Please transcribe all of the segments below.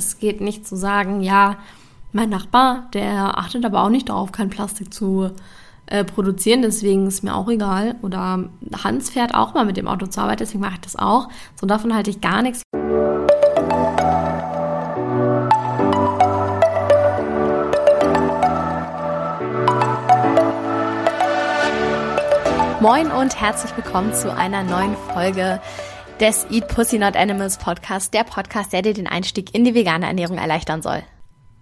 Es geht nicht zu sagen, ja, mein Nachbar, der achtet aber auch nicht darauf, kein Plastik zu äh, produzieren, deswegen ist mir auch egal. Oder Hans fährt auch mal mit dem Auto zur Arbeit, deswegen mache ich das auch. So davon halte ich gar nichts. Moin und herzlich willkommen zu einer neuen Folge des Eat Pussy Not Animals Podcast, der Podcast, der dir den Einstieg in die vegane Ernährung erleichtern soll.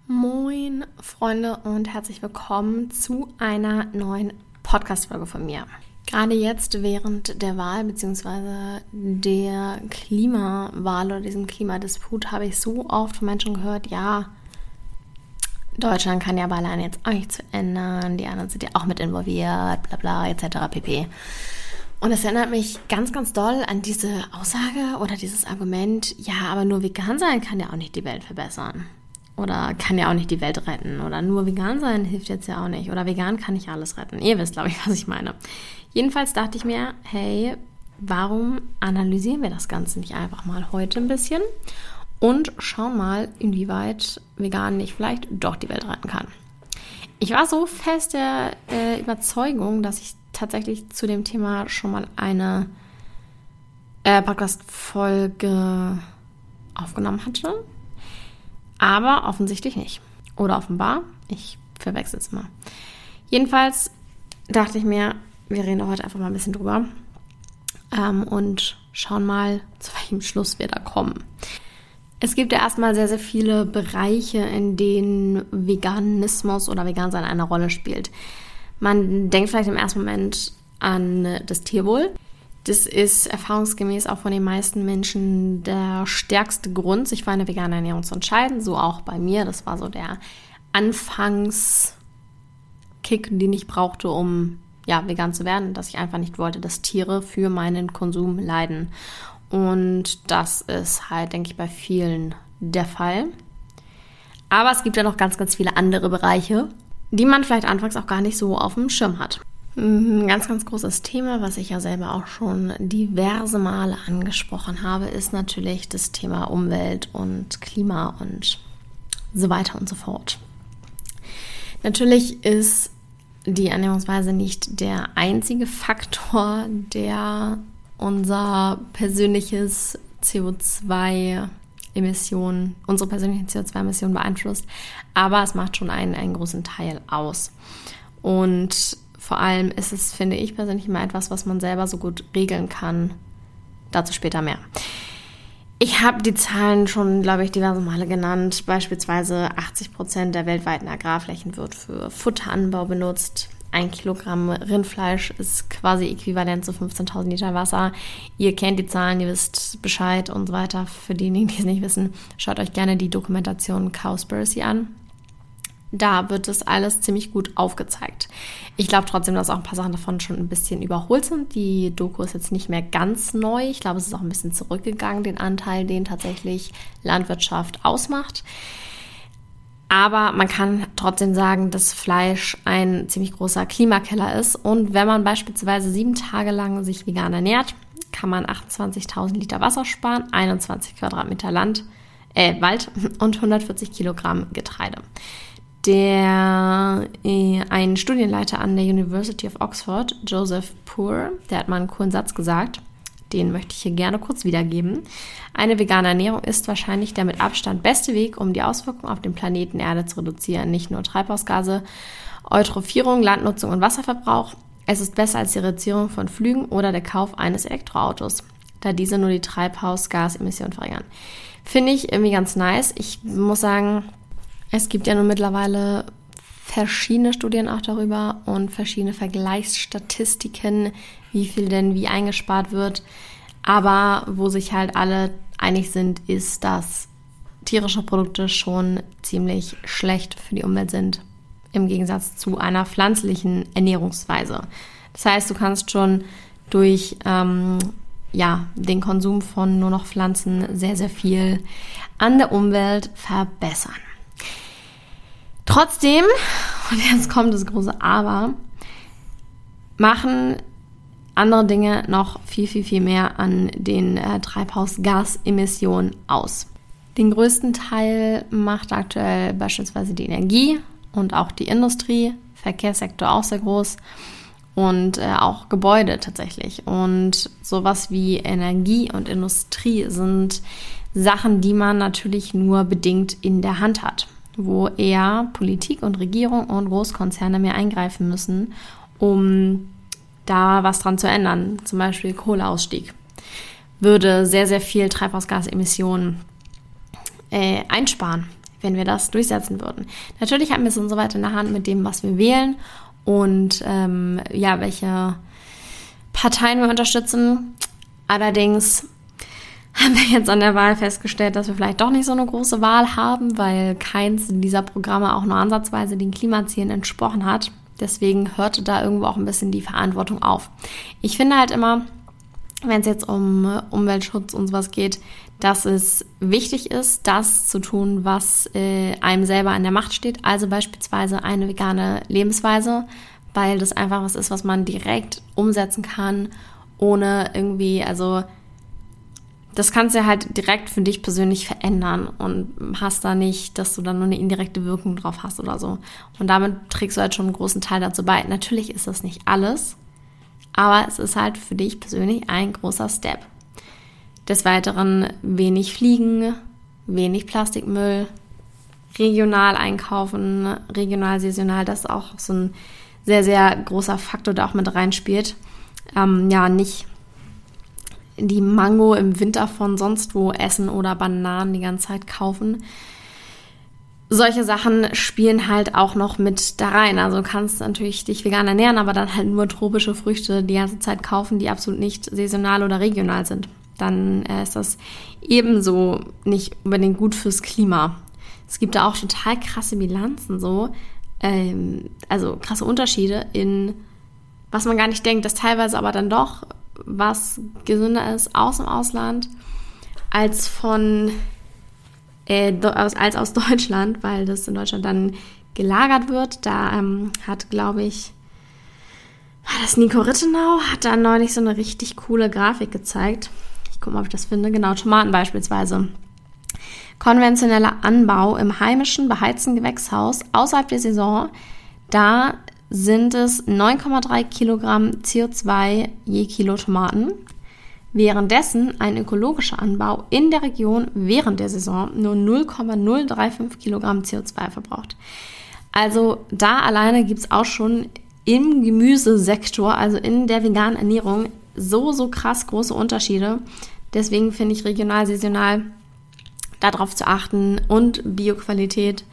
Moin Freunde und herzlich willkommen zu einer neuen Podcast-Folge von mir. Gerade jetzt während der Wahl bzw. der Klimawahl oder diesem Klimadisput habe ich so oft von Menschen gehört, ja, Deutschland kann ja bei alleine jetzt auch nichts ändern, die anderen sind ja auch mit involviert, bla bla etc. pp. Und es erinnert mich ganz, ganz doll an diese Aussage oder dieses Argument, ja, aber nur vegan sein kann ja auch nicht die Welt verbessern. Oder kann ja auch nicht die Welt retten. Oder nur vegan sein hilft jetzt ja auch nicht. Oder vegan kann nicht alles retten. Ihr wisst, glaube ich, was ich meine. Jedenfalls dachte ich mir, hey, warum analysieren wir das Ganze nicht einfach mal heute ein bisschen und schauen mal, inwieweit vegan nicht vielleicht doch die Welt retten kann. Ich war so fest der äh, Überzeugung, dass ich tatsächlich zu dem Thema schon mal eine äh, Podcast-Folge aufgenommen hatte. Aber offensichtlich nicht. Oder offenbar. Ich verwechsel es mal. Jedenfalls dachte ich mir, wir reden heute einfach mal ein bisschen drüber ähm, und schauen mal, zu welchem Schluss wir da kommen. Es gibt ja erstmal sehr, sehr viele Bereiche, in denen Veganismus oder Vegansein eine Rolle spielt. Man denkt vielleicht im ersten Moment an das Tierwohl. Das ist erfahrungsgemäß auch von den meisten Menschen der stärkste Grund, sich für eine vegane Ernährung zu entscheiden. So auch bei mir. Das war so der Anfangskick, den ich brauchte, um ja, vegan zu werden, dass ich einfach nicht wollte, dass Tiere für meinen Konsum leiden. Und das ist halt, denke ich, bei vielen der Fall. Aber es gibt ja noch ganz, ganz viele andere Bereiche, die man vielleicht anfangs auch gar nicht so auf dem Schirm hat. Ein ganz, ganz großes Thema, was ich ja selber auch schon diverse Male angesprochen habe, ist natürlich das Thema Umwelt und Klima und so weiter und so fort. Natürlich ist die Ernährungsweise nicht der einzige Faktor, der unser persönliches CO2-Emissionen, unsere persönlichen CO2-Emissionen beeinflusst. Aber es macht schon einen, einen großen Teil aus. Und vor allem ist es, finde ich persönlich, immer etwas, was man selber so gut regeln kann. Dazu später mehr. Ich habe die Zahlen schon, glaube ich, diverse Male genannt. Beispielsweise 80 Prozent der weltweiten Agrarflächen wird für Futteranbau benutzt ein Kilogramm Rindfleisch ist quasi äquivalent zu 15.000 Liter Wasser. Ihr kennt die Zahlen, ihr wisst Bescheid und so weiter. Für diejenigen, die es nicht wissen, schaut euch gerne die Dokumentation Cowspiracy an. Da wird das alles ziemlich gut aufgezeigt. Ich glaube trotzdem, dass auch ein paar Sachen davon schon ein bisschen überholt sind. Die Doku ist jetzt nicht mehr ganz neu. Ich glaube, es ist auch ein bisschen zurückgegangen, den Anteil, den tatsächlich Landwirtschaft ausmacht. Aber man kann trotzdem sagen, dass Fleisch ein ziemlich großer Klimakeller ist. Und wenn man beispielsweise sieben Tage lang sich vegan ernährt, kann man 28.000 Liter Wasser sparen, 21 Quadratmeter Land, äh, Wald und 140 Kilogramm Getreide. Der, äh, ein Studienleiter an der University of Oxford, Joseph Poor, der hat mal einen coolen Satz gesagt den möchte ich hier gerne kurz wiedergeben. Eine vegane Ernährung ist wahrscheinlich der mit Abstand beste Weg, um die Auswirkungen auf den Planeten Erde zu reduzieren. Nicht nur Treibhausgase, Eutrophierung, Landnutzung und Wasserverbrauch. Es ist besser als die Reduzierung von Flügen oder der Kauf eines Elektroautos, da diese nur die Treibhausgasemissionen verringern. Finde ich irgendwie ganz nice. Ich muss sagen, es gibt ja nun mittlerweile verschiedene Studien auch darüber und verschiedene Vergleichsstatistiken, wie viel denn wie eingespart wird. Aber wo sich halt alle einig sind, ist, dass tierische Produkte schon ziemlich schlecht für die Umwelt sind, im Gegensatz zu einer pflanzlichen Ernährungsweise. Das heißt, du kannst schon durch ähm, ja, den Konsum von nur noch Pflanzen sehr, sehr viel an der Umwelt verbessern. Trotzdem, und jetzt kommt das große Aber, machen andere Dinge noch viel, viel, viel mehr an den äh, Treibhausgasemissionen aus. Den größten Teil macht aktuell beispielsweise die Energie und auch die Industrie, Verkehrssektor auch sehr groß und äh, auch Gebäude tatsächlich. Und sowas wie Energie und Industrie sind Sachen, die man natürlich nur bedingt in der Hand hat, wo eher Politik und Regierung und Großkonzerne mehr eingreifen müssen, um da was dran zu ändern. Zum Beispiel Kohleausstieg würde sehr, sehr viel Treibhausgasemissionen äh, einsparen, wenn wir das durchsetzen würden. Natürlich haben wir es insoweit in der Hand mit dem, was wir wählen und ähm, ja, welche Parteien wir unterstützen. Allerdings haben wir jetzt an der Wahl festgestellt, dass wir vielleicht doch nicht so eine große Wahl haben, weil keins dieser Programme auch nur ansatzweise den Klimazielen entsprochen hat. Deswegen hörte da irgendwo auch ein bisschen die Verantwortung auf. Ich finde halt immer, wenn es jetzt um Umweltschutz und sowas geht, dass es wichtig ist, das zu tun, was äh, einem selber an der Macht steht. Also beispielsweise eine vegane Lebensweise, weil das einfach was ist, was man direkt umsetzen kann, ohne irgendwie, also das kannst du halt direkt für dich persönlich verändern und hast da nicht, dass du dann nur eine indirekte Wirkung drauf hast oder so. Und damit trägst du halt schon einen großen Teil dazu bei. Natürlich ist das nicht alles, aber es ist halt für dich persönlich ein großer Step. Des Weiteren wenig Fliegen, wenig Plastikmüll, regional einkaufen, regional, saisonal, das ist auch so ein sehr, sehr großer Faktor, der auch mit reinspielt. Ähm, ja, nicht die Mango im Winter von sonst wo essen oder Bananen die ganze Zeit kaufen. Solche Sachen spielen halt auch noch mit da rein. Also kannst natürlich dich vegan ernähren, aber dann halt nur tropische Früchte die ganze Zeit kaufen, die absolut nicht saisonal oder regional sind. Dann äh, ist das ebenso nicht unbedingt gut fürs Klima. Es gibt da auch total krasse Bilanzen so, ähm, also krasse Unterschiede in was man gar nicht denkt, dass teilweise aber dann doch was gesünder ist aus dem Ausland als von äh, als aus Deutschland, weil das in Deutschland dann gelagert wird. Da ähm, hat, glaube ich, war das Nico Rittenau, hat da neulich so eine richtig coole Grafik gezeigt. Ich gucke mal, ob ich das finde. Genau, Tomaten beispielsweise. Konventioneller Anbau im heimischen beheizten Gewächshaus außerhalb der Saison. Da sind es 9,3 Kilogramm CO2 je Kilo Tomaten. Währenddessen ein ökologischer Anbau in der Region während der Saison nur 0,035 Kilogramm CO2 verbraucht. Also da alleine gibt es auch schon im Gemüsesektor, also in der veganen Ernährung, so, so krass große Unterschiede. Deswegen finde ich regional, saisonal darauf zu achten und Bioqualität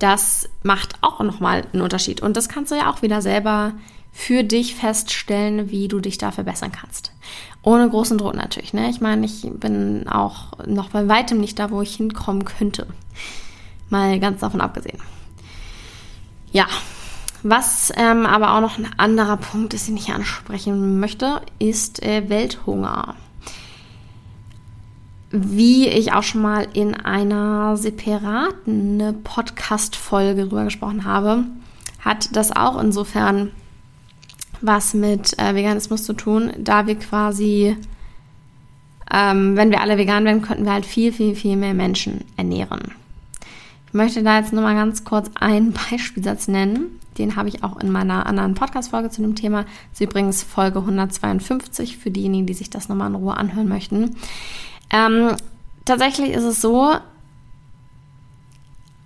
das macht auch nochmal einen Unterschied. Und das kannst du ja auch wieder selber für dich feststellen, wie du dich da verbessern kannst. Ohne großen Druck natürlich. Ne? Ich meine, ich bin auch noch bei weitem nicht da, wo ich hinkommen könnte. Mal ganz davon abgesehen. Ja, was ähm, aber auch noch ein anderer Punkt ist, den ich ansprechen möchte, ist äh, Welthunger wie ich auch schon mal in einer separaten Podcast-Folge drüber gesprochen habe, hat das auch insofern was mit äh, Veganismus zu tun, da wir quasi, ähm, wenn wir alle vegan werden, könnten wir halt viel, viel, viel mehr Menschen ernähren. Ich möchte da jetzt nur mal ganz kurz einen Beispielsatz nennen. Den habe ich auch in meiner anderen Podcast-Folge zu dem Thema. Das ist übrigens Folge 152 für diejenigen, die sich das nochmal in Ruhe anhören möchten. Ähm, tatsächlich ist es so,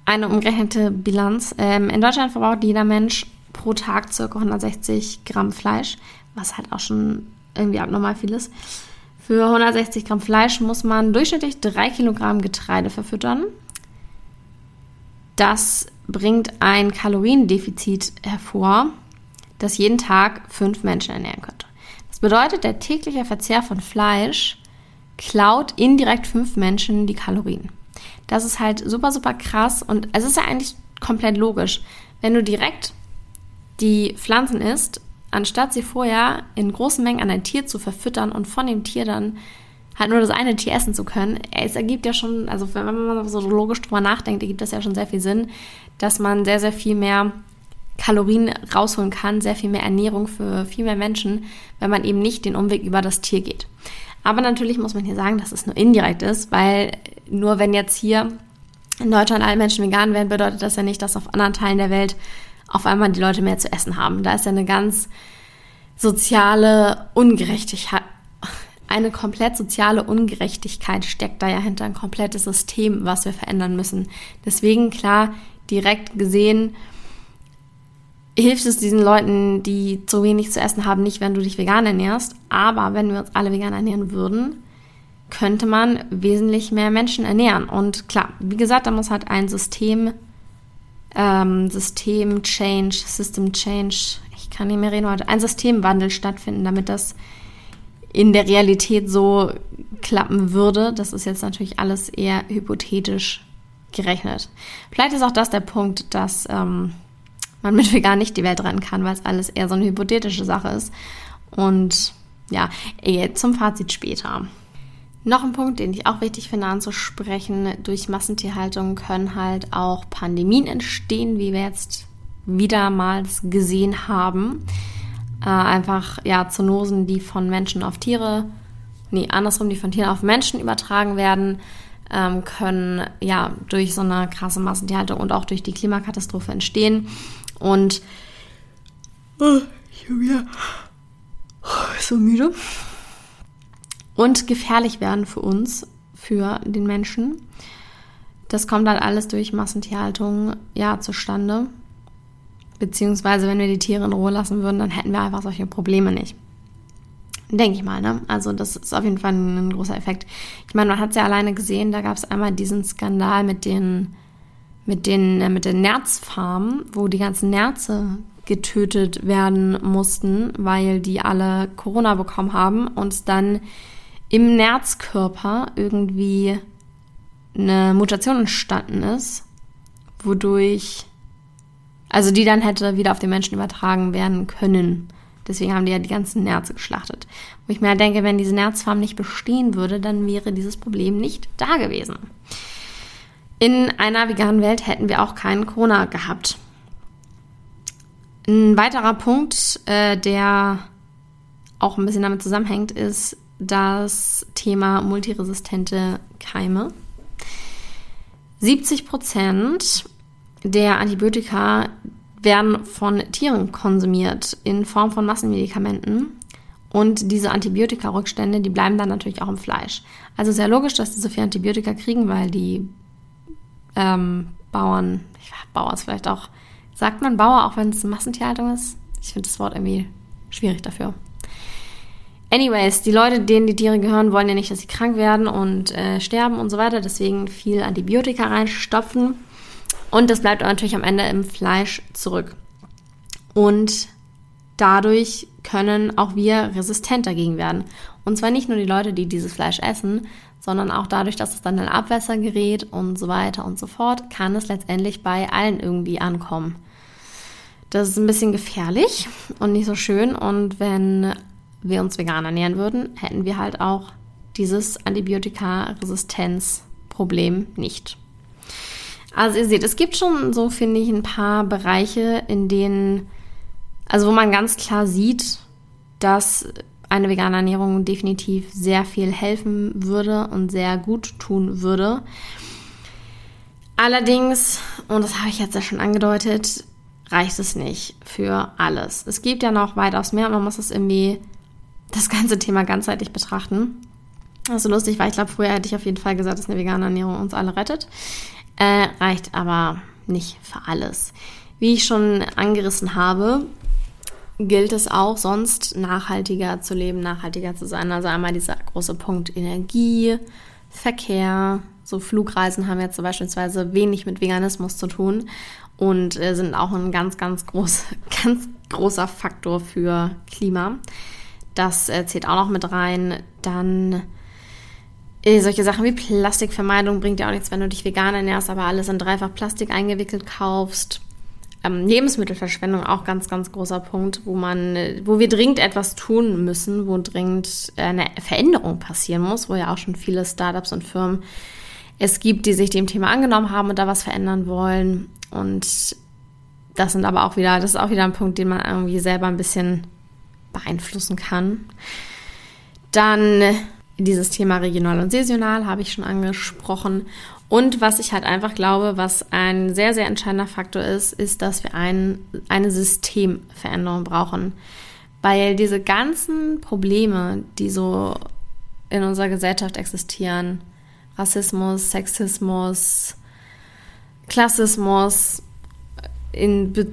eine umgerechnete Bilanz. Ähm, in Deutschland verbraucht jeder Mensch pro Tag ca. 160 Gramm Fleisch, was halt auch schon irgendwie abnormal viel ist. Für 160 Gramm Fleisch muss man durchschnittlich 3 Kilogramm Getreide verfüttern. Das bringt ein Kaloriendefizit hervor, das jeden Tag fünf Menschen ernähren könnte. Das bedeutet, der tägliche Verzehr von Fleisch klaut indirekt fünf Menschen die Kalorien. Das ist halt super, super krass und es ist ja eigentlich komplett logisch. Wenn du direkt die Pflanzen isst, anstatt sie vorher in großen Mengen an ein Tier zu verfüttern und von dem Tier dann halt nur das eine Tier essen zu können, es ergibt ja schon, also wenn man so logisch drüber nachdenkt, ergibt das ja schon sehr viel Sinn, dass man sehr, sehr viel mehr Kalorien rausholen kann, sehr viel mehr Ernährung für viel mehr Menschen, wenn man eben nicht den Umweg über das Tier geht. Aber natürlich muss man hier sagen, dass es nur indirekt ist, weil nur wenn jetzt hier in Deutschland alle Menschen vegan werden, bedeutet das ja nicht, dass auf anderen Teilen der Welt auf einmal die Leute mehr zu essen haben. Da ist ja eine ganz soziale Ungerechtigkeit, eine komplett soziale Ungerechtigkeit steckt da ja hinter ein komplettes System, was wir verändern müssen. Deswegen klar, direkt gesehen, hilft es diesen Leuten, die zu wenig zu essen haben, nicht, wenn du dich vegan ernährst. Aber wenn wir uns alle vegan ernähren würden, könnte man wesentlich mehr Menschen ernähren. Und klar, wie gesagt, da muss halt ein System, ähm, System Change, System Change, ich kann nicht mehr reden heute, ein Systemwandel stattfinden, damit das in der Realität so klappen würde. Das ist jetzt natürlich alles eher hypothetisch gerechnet. Vielleicht ist auch das der Punkt, dass ähm, man mit vegan nicht die Welt retten kann, weil es alles eher so eine hypothetische Sache ist. Und ja, zum Fazit später. Noch ein Punkt, den ich auch wichtig finde anzusprechen, durch Massentierhaltung können halt auch Pandemien entstehen, wie wir jetzt wiedermals gesehen haben. Äh, einfach ja Zoonosen, die von Menschen auf Tiere, nee, andersrum, die von Tieren auf Menschen übertragen werden, ähm, können ja durch so eine krasse Massentierhaltung und auch durch die Klimakatastrophe entstehen. Und oh, ich bin ja so müde. Und gefährlich werden für uns, für den Menschen. Das kommt halt alles durch Massentierhaltung ja zustande. Beziehungsweise, wenn wir die Tiere in Ruhe lassen würden, dann hätten wir einfach solche Probleme nicht. Denke ich mal, ne? Also, das ist auf jeden Fall ein großer Effekt. Ich meine, man hat es ja alleine gesehen, da gab es einmal diesen Skandal mit den mit den, äh, mit den Nerzfarmen, wo die ganzen Nerze getötet werden mussten, weil die alle Corona bekommen haben und dann im Nerzkörper irgendwie eine Mutation entstanden ist, wodurch, also die dann hätte wieder auf den Menschen übertragen werden können. Deswegen haben die ja die ganzen Nerze geschlachtet. Wo ich mir halt denke, wenn diese Nerzfarm nicht bestehen würde, dann wäre dieses Problem nicht da gewesen. In einer veganen Welt hätten wir auch keinen Corona gehabt. Ein weiterer Punkt, äh, der auch ein bisschen damit zusammenhängt, ist das Thema multiresistente Keime. 70 Prozent der Antibiotika werden von Tieren konsumiert in Form von Massenmedikamenten. Und diese Antibiotika-Rückstände, die bleiben dann natürlich auch im Fleisch. Also sehr logisch, dass die so viel Antibiotika kriegen, weil die ähm, Bauern, ich Bauer ist vielleicht auch, sagt man Bauer, auch wenn es Massentierhaltung ist? Ich finde das Wort irgendwie schwierig dafür. Anyways, die Leute, denen die Tiere gehören, wollen ja nicht, dass sie krank werden und äh, sterben und so weiter. Deswegen viel Antibiotika reinstopfen. Und das bleibt natürlich am Ende im Fleisch zurück. Und dadurch können auch wir resistent dagegen werden. Und zwar nicht nur die Leute, die dieses Fleisch essen, sondern auch dadurch, dass es dann in Abwässer gerät und so weiter und so fort, kann es letztendlich bei allen irgendwie ankommen. Das ist ein bisschen gefährlich und nicht so schön. Und wenn wir uns vegan ernähren würden, hätten wir halt auch dieses Antibiotika-Resistenzproblem nicht. Also ihr seht, es gibt schon so, finde ich, ein paar Bereiche, in denen, also wo man ganz klar sieht, dass eine vegane Ernährung definitiv sehr viel helfen würde und sehr gut tun würde. Allerdings, und das habe ich jetzt ja schon angedeutet, reicht es nicht für alles. Es gibt ja noch weitaus mehr und man muss es irgendwie das ganze Thema ganzheitlich betrachten. Das ist so lustig, weil ich glaube, früher hätte ich auf jeden Fall gesagt, dass eine vegane Ernährung uns alle rettet. Äh, reicht aber nicht für alles. Wie ich schon angerissen habe, gilt es auch sonst nachhaltiger zu leben, nachhaltiger zu sein. Also einmal dieser große Punkt Energie, Verkehr. So Flugreisen haben jetzt beispielsweise wenig mit Veganismus zu tun und äh, sind auch ein ganz, ganz, groß, ganz großer Faktor für Klima. Das äh, zählt auch noch mit rein. Dann solche Sachen wie Plastikvermeidung bringt ja auch nichts, wenn du dich vegan ernährst, aber alles in dreifach Plastik eingewickelt kaufst. Ähm, Lebensmittelverschwendung auch ganz, ganz großer Punkt, wo man, wo wir dringend etwas tun müssen, wo dringend eine Veränderung passieren muss, wo ja auch schon viele Startups und Firmen es gibt, die sich dem Thema angenommen haben und da was verändern wollen. Und das sind aber auch wieder, das ist auch wieder ein Punkt, den man irgendwie selber ein bisschen beeinflussen kann. Dann dieses Thema regional und saisonal habe ich schon angesprochen. Und was ich halt einfach glaube, was ein sehr, sehr entscheidender Faktor ist, ist, dass wir ein, eine Systemveränderung brauchen. Weil diese ganzen Probleme, die so in unserer Gesellschaft existieren, Rassismus, Sexismus, Klassismus, in, Be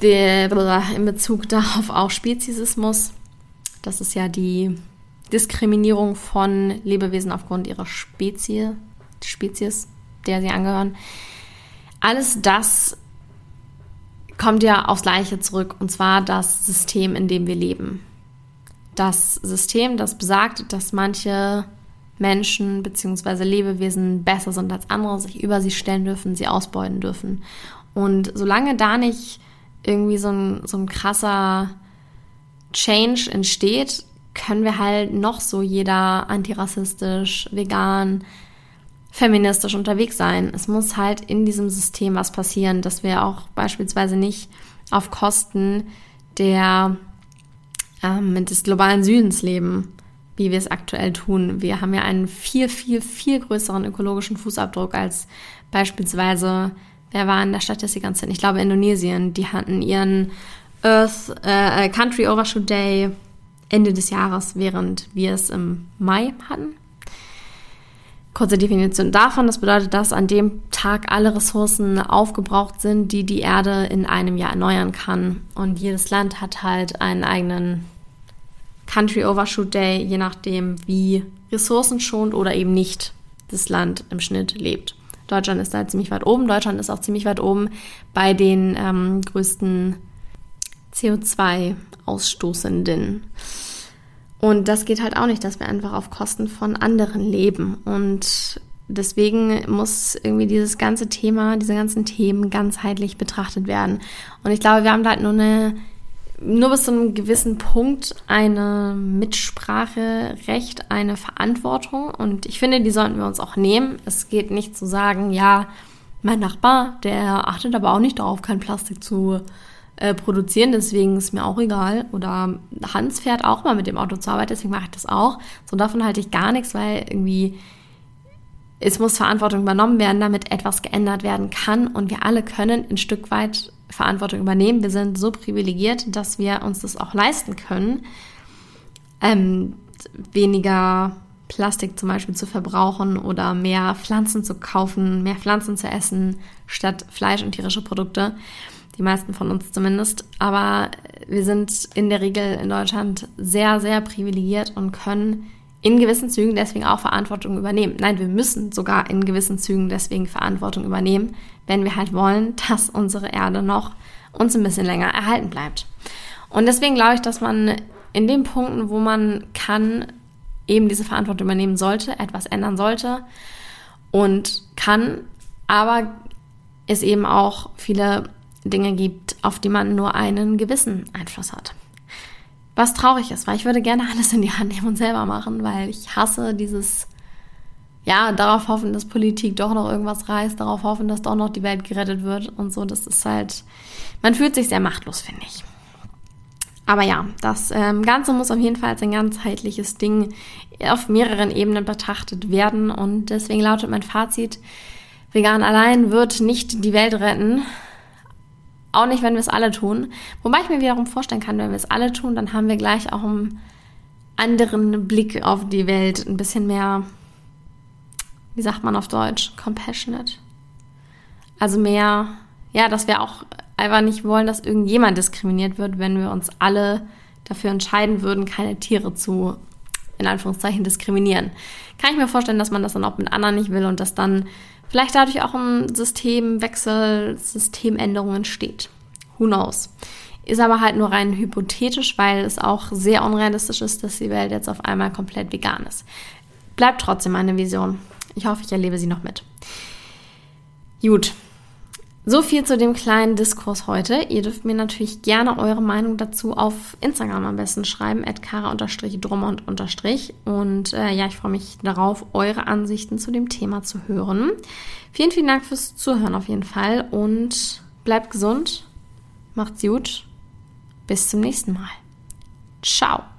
in Bezug darauf auch Speziesismus, das ist ja die Diskriminierung von Lebewesen aufgrund ihrer Spezie, Spezies, der sie angehören. Alles das kommt ja aufs Gleiche zurück, und zwar das System, in dem wir leben. Das System, das besagt, dass manche Menschen bzw. Lebewesen besser sind als andere, sich über sie stellen dürfen, sie ausbeuten dürfen. Und solange da nicht irgendwie so ein, so ein krasser Change entsteht, können wir halt noch so jeder antirassistisch, vegan, feministisch unterwegs sein. Es muss halt in diesem System was passieren, dass wir auch beispielsweise nicht auf Kosten der ähm, des globalen Südens leben, wie wir es aktuell tun. Wir haben ja einen viel, viel, viel größeren ökologischen Fußabdruck als beispielsweise, wer war in der Statistik ganz hin? Ich glaube Indonesien. Die hatten ihren Earth äh, Country Overshoot Day Ende des Jahres, während wir es im Mai hatten. Kurze Definition davon, das bedeutet, dass an dem Tag alle Ressourcen aufgebraucht sind, die die Erde in einem Jahr erneuern kann. Und jedes Land hat halt einen eigenen Country Overshoot Day, je nachdem, wie ressourcenschonend oder eben nicht das Land im Schnitt lebt. Deutschland ist da ziemlich weit oben. Deutschland ist auch ziemlich weit oben bei den ähm, größten CO2-Ausstoßenden. Und das geht halt auch nicht, dass wir einfach auf Kosten von anderen leben. Und deswegen muss irgendwie dieses ganze Thema, diese ganzen Themen ganzheitlich betrachtet werden. Und ich glaube, wir haben da halt nur eine, nur bis zu einem gewissen Punkt eine Mitspracherecht, eine Verantwortung. Und ich finde, die sollten wir uns auch nehmen. Es geht nicht zu sagen, ja, mein Nachbar, der achtet aber auch nicht darauf, kein Plastik zu äh, produzieren, deswegen ist mir auch egal. Oder Hans fährt auch mal mit dem Auto zur Arbeit, deswegen mache ich das auch. So davon halte ich gar nichts, weil irgendwie es muss Verantwortung übernommen werden, damit etwas geändert werden kann. Und wir alle können ein Stück weit Verantwortung übernehmen. Wir sind so privilegiert, dass wir uns das auch leisten können, ähm, weniger Plastik zum Beispiel zu verbrauchen oder mehr Pflanzen zu kaufen, mehr Pflanzen zu essen statt Fleisch und tierische Produkte die meisten von uns zumindest. Aber wir sind in der Regel in Deutschland sehr, sehr privilegiert und können in gewissen Zügen deswegen auch Verantwortung übernehmen. Nein, wir müssen sogar in gewissen Zügen deswegen Verantwortung übernehmen, wenn wir halt wollen, dass unsere Erde noch uns ein bisschen länger erhalten bleibt. Und deswegen glaube ich, dass man in den Punkten, wo man kann, eben diese Verantwortung übernehmen sollte, etwas ändern sollte und kann, aber es eben auch viele Dinge gibt, auf die man nur einen gewissen Einfluss hat. Was traurig ist, weil ich würde gerne alles in die Hand nehmen und selber machen, weil ich hasse dieses, ja, darauf hoffen, dass Politik doch noch irgendwas reißt, darauf hoffen, dass doch noch die Welt gerettet wird und so. Das ist halt, man fühlt sich sehr machtlos, finde ich. Aber ja, das ähm, Ganze muss auf jeden Fall als ein ganzheitliches Ding auf mehreren Ebenen betrachtet werden und deswegen lautet mein Fazit, vegan allein wird nicht die Welt retten, auch nicht, wenn wir es alle tun. Wobei ich mir wiederum vorstellen kann, wenn wir es alle tun, dann haben wir gleich auch einen anderen Blick auf die Welt. Ein bisschen mehr, wie sagt man auf Deutsch, compassionate. Also mehr, ja, dass wir auch einfach nicht wollen, dass irgendjemand diskriminiert wird, wenn wir uns alle dafür entscheiden würden, keine Tiere zu, in Anführungszeichen, diskriminieren. Kann ich mir vorstellen, dass man das dann auch mit anderen nicht will und dass dann vielleicht dadurch auch ein Systemwechsel, Systemänderung entsteht. Who knows? Ist aber halt nur rein hypothetisch, weil es auch sehr unrealistisch ist, dass die Welt jetzt auf einmal komplett vegan ist. Bleibt trotzdem eine Vision. Ich hoffe, ich erlebe sie noch mit. Gut, so viel zu dem kleinen Diskurs heute. Ihr dürft mir natürlich gerne eure Meinung dazu auf Instagram am besten schreiben, at kara-drummond- und äh, ja, ich freue mich darauf, eure Ansichten zu dem Thema zu hören. Vielen, vielen Dank fürs Zuhören auf jeden Fall und bleibt gesund, macht's gut, bis zum nächsten Mal. Ciao.